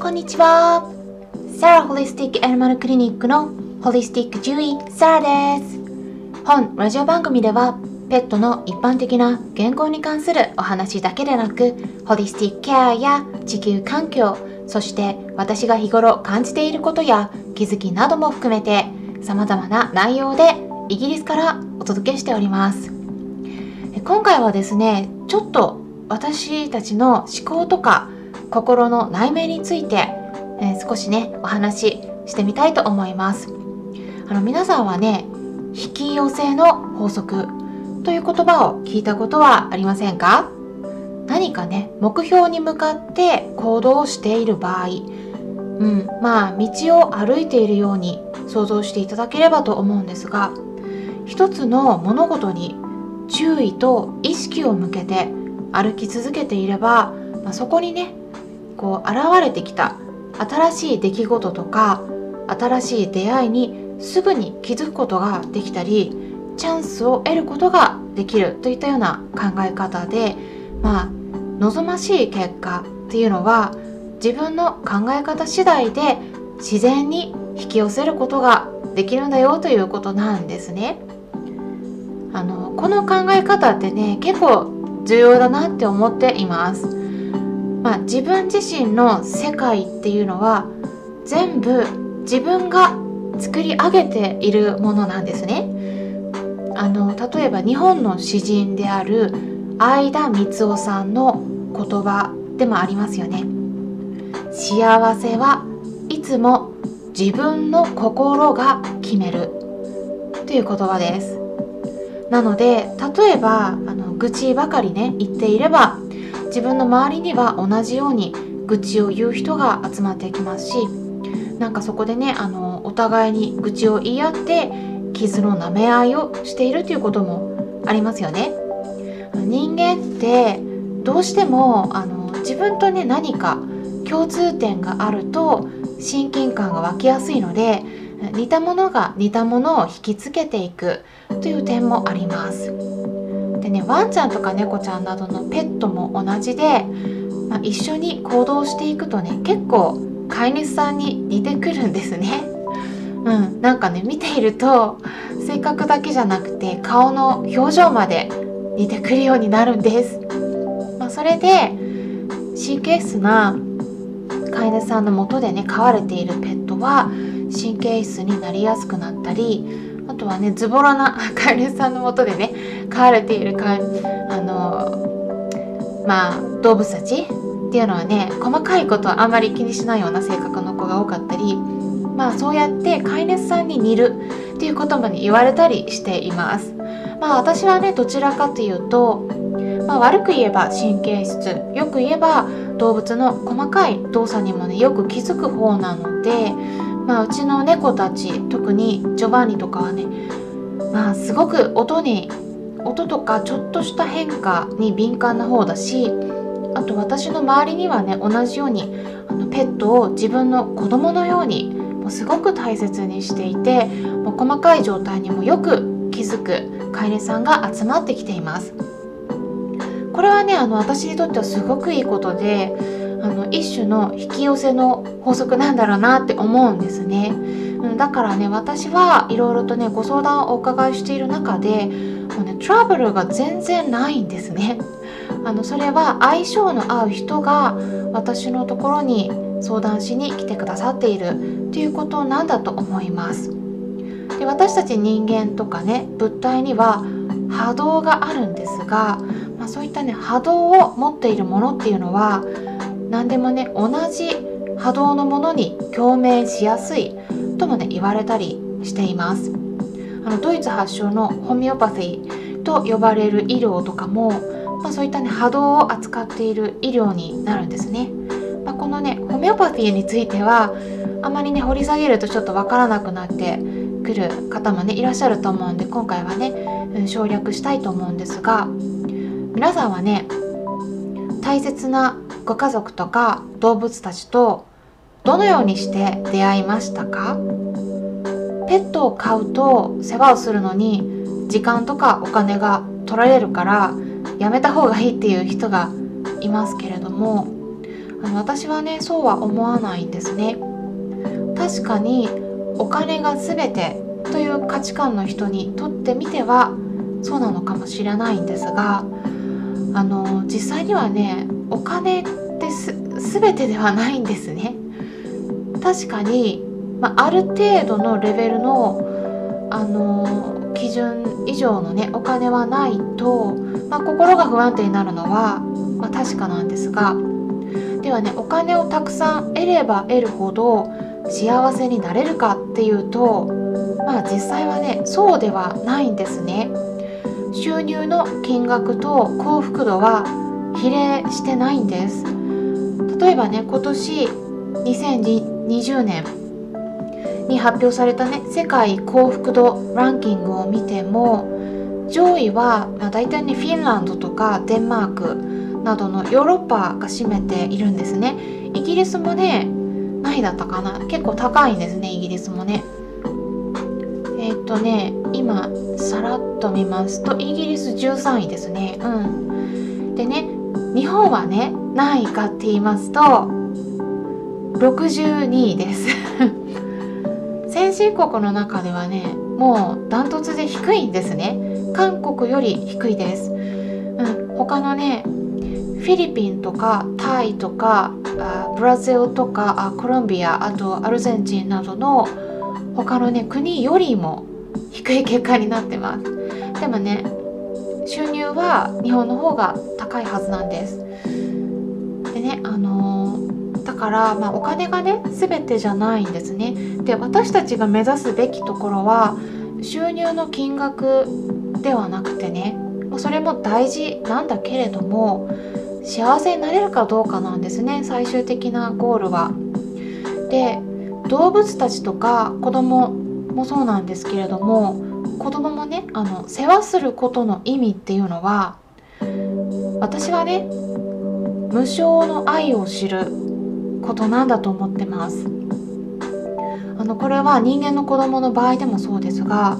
こんにちは。サラホリスティックアニマルクリニックのホリスティック獣医サラです。本ラジオ番組ではペットの一般的な健康に関するお話だけでなくホリスティックケアや地球環境そして私が日頃感じていることや気づきなども含めて様々な内容でイギリスからお届けしております今回はですねちょっと私たちの思考とか心の内面について、えー、少しねお話ししてみたいと思います。あの皆さんはね引き寄せの法則という言葉を聞いたことはありませんか？何かね目標に向かって行動している場合うんまあ道を歩いているように想像していただければと思うんですが一つの物事に注意と意識を向けて歩き続けていれば、まあ、そこにねこう現れてきた新しい出来事とか新しい出会いにすぐに気づくことができたりチャンスを得ることができるといったような考え方でまあ望ましい結果っていうのは自分の考え方次第で自然に引き寄せることができるんだよということなんですね。あのこの考え方ってね結構重要だなって思っています。まあ、自分自身の世界っていうのは全部自分が作り上げているものなんですね。あの例えば日本の詩人である相田光夫さんの言葉でもありますよね。幸せはいつも自分の心が決めるという言葉です。なので例えばあの愚痴ばかりね言っていれば自分の周りには同じように愚痴を言う人が集まってきますしなんかそこでねあのお互いに愚痴を言い合って傷の舐め合いをしているということもありますよね。人間ってどうしてもあの自分とね何か共通点があると親近感が湧きやすいので似たものが似たものを引きつけていくという点もあります。でねワンちゃんとか猫ちゃんなどのペットも同じで、まあ、一緒に行動していくとね結構飼い主さんに似てくるんですね。うん、なんかね見ていると性格だけじゃなくて顔の表情まで似てくるようになるんです。まあ、それで神経質な飼い主さんのもとでね飼われているペットは神経質になりやすくなったりあとはねズボラな飼い主さんのもとでね飼われているかあのまあ動物たちっていうのはね細かいことはあんまり気にしないような性格の子が多かったりまあそうやって飼い主さんに似るっていうことまで言われたりしています。まあ私はねどちらかというと、まあ、悪く言えば神経質よく言えば動物の細かい動作にもねよく気づく方なので、まあ、うちの猫たち特にジョバンニとかはねまあすごく音に音とかちょっとした変化に敏感な方だしあと私の周りにはね同じようにあのペットを自分の子供のようにもうすごく大切にしていてもう細かい状態にもよく気づく飼い主さんが集まってきています。これはねあの私にとってはすごくいいことで一種の引き寄せの法則なんだろうなって思うんですね。うんだからね私はいろいろとねご相談をお伺いしている中でもうねトラブルが全然ないんですね。あのそれは相性の合う人が私のところに相談しに来てくださっているということなんだと思います。で私たち人間とかね物体には波動があるんですが、まあ、そういったね波動を持っているものっていうのは何でもね同じ波動のものに共鳴しやすいともね言われたりしています。あのドイツ発祥のホメオパシーと呼ばれる医療とかもまあ、そういったね波動を扱っている医療になるんですね。まあ、このねホメオパティについてはあまりね掘り下げるとちょっとわからなくなってくる方もねいらっしゃると思うんで今回はね、省略したいと思うんですが皆さんはね大切なご家族とか動物たちとどのようにして出会いましたか？ペットを飼うと世話をするのに時間とかお金が取られるからやめた方がいいっていう人がいますけれどもあの私はねそうは思わないんですね。確かにお金が全てという価値観の人にとってみてはそうなのかもしれないんですがあの実際にはねお金す全てではないんですね。確かに、まあ、ある程度のレベルのあの基準以上のねお金はないと、まあ、心が不安定になるのは、まあ、確かなんですがではねお金をたくさん得れば得るほど幸せになれるかっていうとまあ実際はねそうではないんですね。収入の金額と幸福度は比例してないんです。例えばね今年2020年に発表されたね世界幸福度ランキングを見ても上位は、まあ、大体ねフィンランドとかデンマークなどのヨーロッパが占めているんですね。イギリスもね何位だったかな。結構高いんですねイギリスもね。えっ、とね今さらっと見ますとイギリス13位ですね。うん。でね日本はね何位かって言いますと62位です。先進国の中ではねもうダントツで低いんですね。韓国より低いです、うん、他のねフィリピンとかタイとかあブラジルとかあコロンビアあとアルゼンチンなどの他のね国よりも低い結果になってます。でもね収入は日本の方が高いはずなんです。から、まあ、お金がね全てじゃないんですねで私たちが目指すべきところは収入の金額ではなくてねそれも大事なんだけれども幸せになれるかどうかなんですね最終的なゴールは。で動物たちとか子供もそうなんですけれども子供もねあの世話することの意味っていうのは私はね無償の愛を知ることなんだと思ってます。あのこれは人間の子供の場合でもそうですが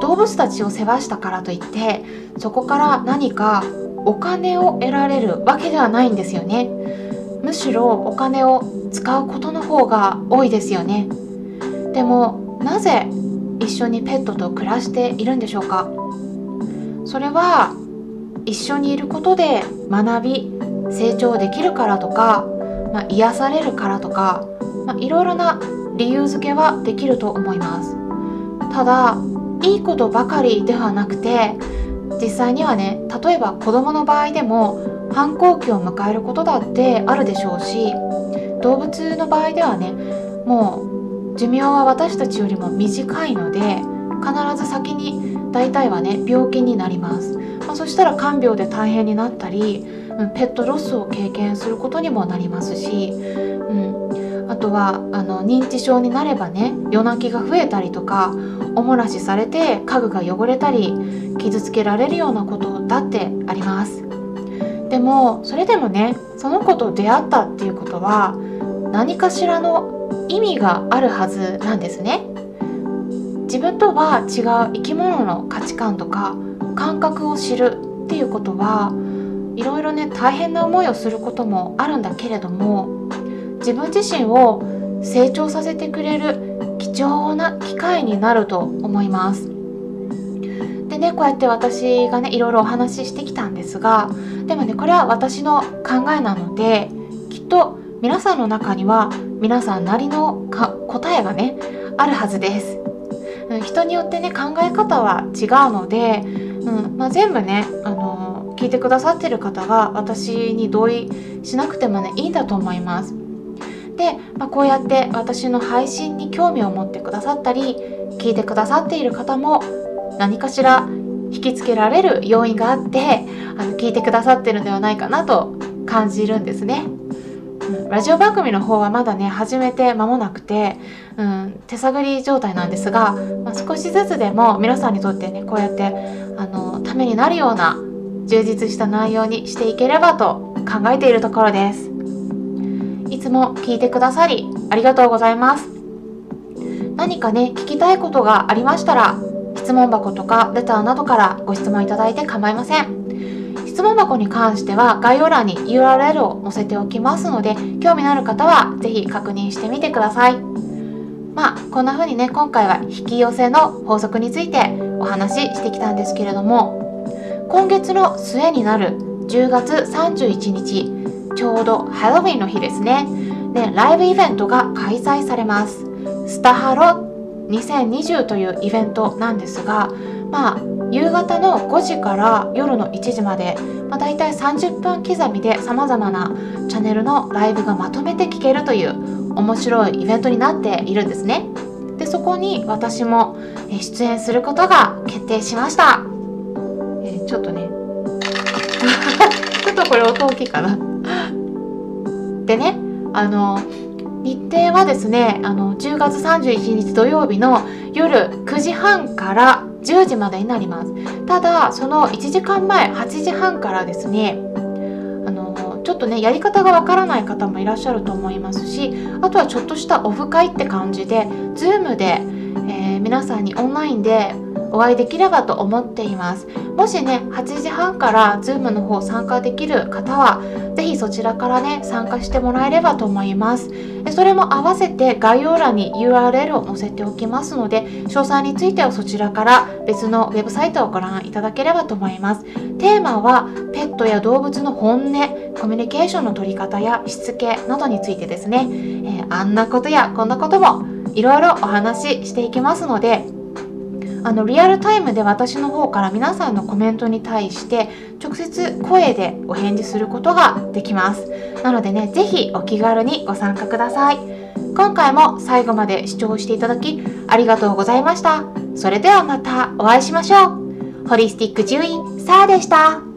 動物たちを世話したからといってそこから何かお金を得られるわけではないんですよね。むしろお金を使うことの方が多いですよね。でもなぜ一緒にペットと暮らしているんでしょうか。それは一緒にいることで学び成長できるからとか、まあ、癒されるからとか、まあ、いろいろな理由付けはできると思います。ただいいことばかりではなくて実際にはね例えば子供の場合でも反抗期を迎えることだってあるでしょうし動物の場合ではねもう寿命は私たちよりも短いので必ず先に大体はね病気になります、まあ、そしたら看病で大変になったりペットロスを経験することにもなりますし、うん、あとはあの認知症になればね夜泣きが増えたりとかおもらしされて家具が汚れたり傷つけられるようなことだってあります。でもそれでもねその子と出会ったっていうことは何かしらの意味があるはずなんですね。自分とは違う生き物の価値観とか感覚を知るっていうことはいろいろね大変な思いをすることもあるんだけれども自分自身を成長させてくれる貴重な機会になると思います。でねこうやって私がねいろいろお話ししてきたんですがでもねこれは私の考えなのできっと皆さんの中には皆さんなりの答えがねあるはずです。人によってね考え方は違うので、うんまあ、全部ねあの聞いてくださってる方が私に同意しなくてもねいいんだと思います。で、まあ、こうやって私の配信に興味を持ってくださったり聞いてくださっている方も何かしら引きつけられる要因があってあの聞いてくださってるんではないかなと感じるんですね。うん、ラジオ番組の方はまだね始めて間もなくて、うん、手探り状態なんですが、まあ、少しずつでも皆さんにとってねこうやってあのためになるような充実した内容にしていければと考えているところです。いつも聞いてくださりありがとうございます。何かね、聞きたいことがありましたら、質問箱とかレターなどからご質問いただいて構いません。質問箱に関しては概要欄に URL を載せておきますので興味のある方は是非確認してみてくださいまあこんな風にね今回は引き寄せの法則についてお話ししてきたんですけれども今月の末になる10月31日ちょうどハロウィンの日ですね。でライブイベントが開催されます。スタハロ2020というイベントなんですがまあ夕方の5時から夜の1時まで、まあ、大体30分刻みでさまざまなチャンネルのライブがまとめて聴けるという面白いイベントになっているんですね。でそこに私も出演することが決定しました、ちょっとね。ちょっとこれ音大きいかな。でねあの日程はですねあの10月31日土曜日の夜9時半から10時までになります。ただその1時間前8時半からですねあのちょっとねやり方がわからない方もいらっしゃると思いますしあとはちょっとしたオフ会って感じで Zoom で、えー、皆さんにオンラインでお会いできればと思っています。もしね8時半から Zoom の方参加できる方は是非そちらからね参加してもらえればと思います。それも合わせて概要欄に URL を載せておきますので詳細についてはそちらから別のウェブサイトをご覧いただければと思います。テーマはペットや動物の本音コミュニケーションの取り方やしつけなどについてですね、えー、あんなことやこんなこともいろいろお話ししていきますのであのリアルタイムで私の方から皆さんのコメントに対して直接声でお返事することができます。なのでね是非お気軽にご参加ください。今回も最後まで視聴していただきありがとうございました。それではまたお会いしましょう。ホリスティック獣医サーでした。